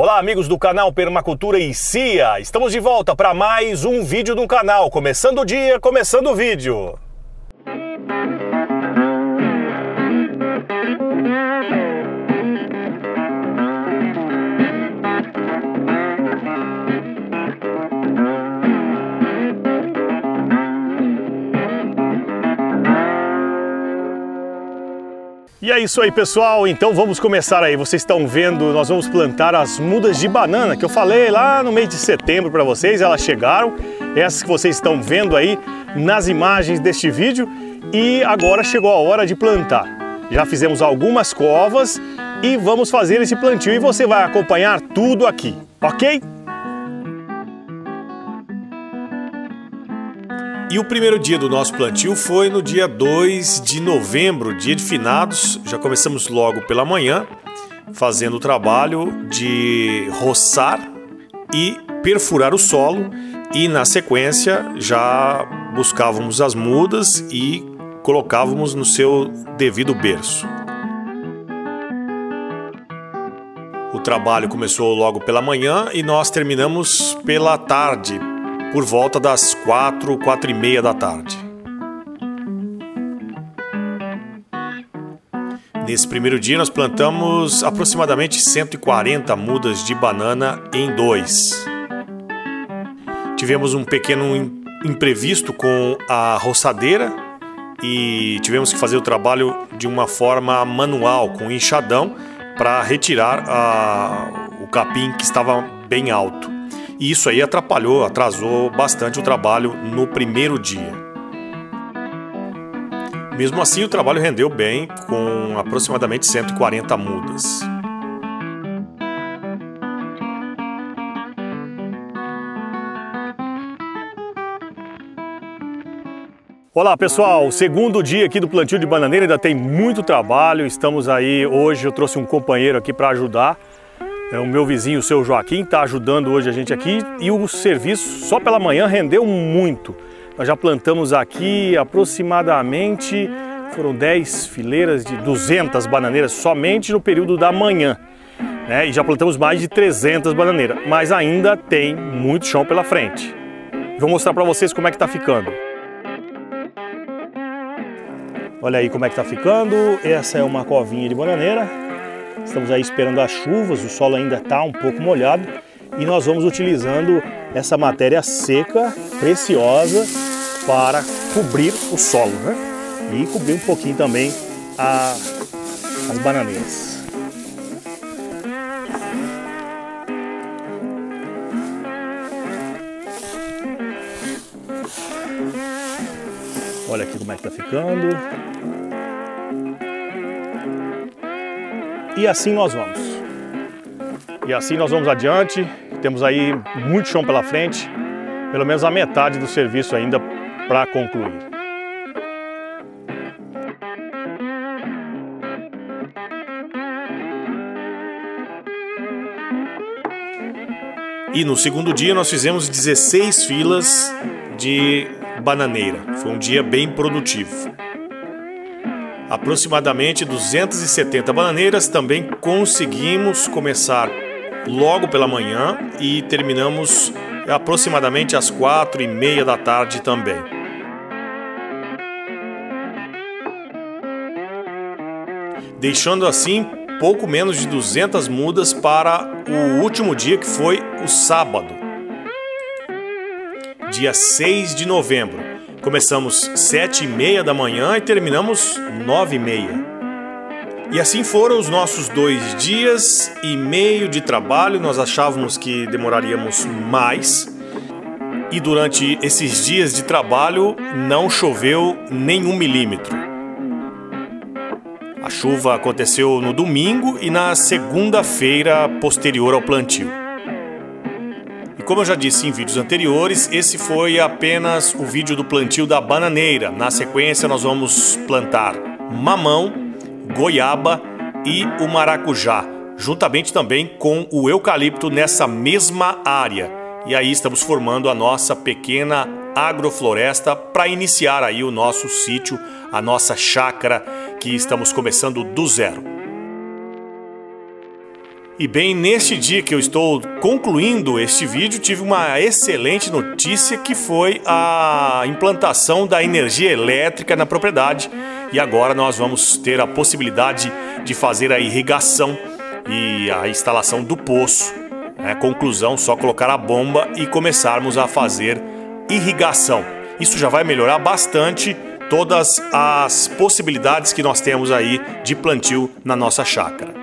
Olá, amigos do canal Permacultura e CIA. Estamos de volta para mais um vídeo no canal. Começando o dia, começando o vídeo. E é isso aí, pessoal. Então vamos começar aí. Vocês estão vendo, nós vamos plantar as mudas de banana que eu falei lá no mês de setembro para vocês. Elas chegaram, essas que vocês estão vendo aí nas imagens deste vídeo. E agora chegou a hora de plantar. Já fizemos algumas covas e vamos fazer esse plantio e você vai acompanhar tudo aqui, ok? E o primeiro dia do nosso plantio foi no dia 2 de novembro, dia de finados. Já começamos logo pela manhã, fazendo o trabalho de roçar e perfurar o solo. E na sequência já buscávamos as mudas e colocávamos no seu devido berço. O trabalho começou logo pela manhã e nós terminamos pela tarde, por volta das quatro, quatro e meia da tarde. Nesse primeiro dia nós plantamos aproximadamente 140 mudas de banana em dois. Tivemos um pequeno imprevisto com a roçadeira e tivemos que fazer o trabalho de uma forma manual, com enxadão, para retirar a, o capim que estava bem alto. E isso aí atrapalhou, atrasou bastante o trabalho no primeiro dia. Mesmo assim, o trabalho rendeu bem, com aproximadamente 140 mudas. Olá pessoal, segundo dia aqui do plantio de bananeira, ainda tem muito trabalho, estamos aí, hoje eu trouxe um companheiro aqui para ajudar, é o meu vizinho, o seu Joaquim, está ajudando hoje a gente aqui e o serviço só pela manhã rendeu muito. Nós já plantamos aqui aproximadamente, foram 10 fileiras de 200 bananeiras somente no período da manhã. Né? E já plantamos mais de 300 bananeiras, mas ainda tem muito chão pela frente. Vou mostrar para vocês como é que está ficando. Olha aí como é que está ficando. Essa é uma covinha de bananeira. Estamos aí esperando as chuvas, o solo ainda está um pouco molhado e nós vamos utilizando essa matéria seca, preciosa, para cobrir o solo, né? E cobrir um pouquinho também a, as bananeiras. Olha aqui como é que tá ficando. E assim nós vamos. E assim nós vamos adiante. Temos aí muito chão pela frente, pelo menos a metade do serviço ainda para concluir. E no segundo dia nós fizemos 16 filas de bananeira. Foi um dia bem produtivo. Aproximadamente 270 bananeiras também conseguimos começar logo pela manhã e terminamos aproximadamente às quatro e meia da tarde também. Deixando assim pouco menos de 200 mudas para o último dia que foi o sábado, dia 6 de novembro. Começamos sete e meia da manhã e terminamos nove e meia. E assim foram os nossos dois dias e meio de trabalho. Nós achávamos que demoraríamos mais. E durante esses dias de trabalho não choveu nenhum milímetro. A chuva aconteceu no domingo e na segunda-feira posterior ao plantio. Como eu já disse em vídeos anteriores, esse foi apenas o vídeo do plantio da bananeira. Na sequência, nós vamos plantar mamão, goiaba e o maracujá, juntamente também com o eucalipto nessa mesma área. E aí estamos formando a nossa pequena agrofloresta para iniciar aí o nosso sítio, a nossa chácara que estamos começando do zero. E bem, neste dia que eu estou concluindo este vídeo, tive uma excelente notícia que foi a implantação da energia elétrica na propriedade. E agora nós vamos ter a possibilidade de fazer a irrigação e a instalação do poço. É, conclusão, só colocar a bomba e começarmos a fazer irrigação. Isso já vai melhorar bastante todas as possibilidades que nós temos aí de plantio na nossa chácara.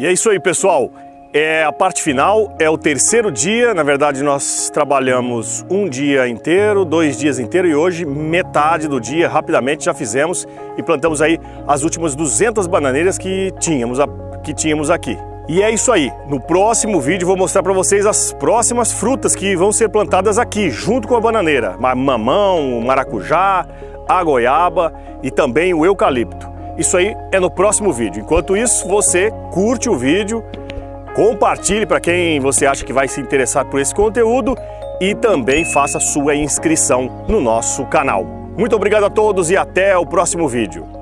E é isso aí, pessoal. É a parte final, é o terceiro dia. Na verdade, nós trabalhamos um dia inteiro, dois dias inteiros e hoje metade do dia, rapidamente já fizemos e plantamos aí as últimas 200 bananeiras que tínhamos, que tínhamos aqui. E é isso aí. No próximo vídeo vou mostrar para vocês as próximas frutas que vão ser plantadas aqui, junto com a bananeira. Mamão, maracujá, a goiaba e também o eucalipto. Isso aí é no próximo vídeo. Enquanto isso, você curte o vídeo, compartilhe para quem você acha que vai se interessar por esse conteúdo e também faça sua inscrição no nosso canal. Muito obrigado a todos e até o próximo vídeo.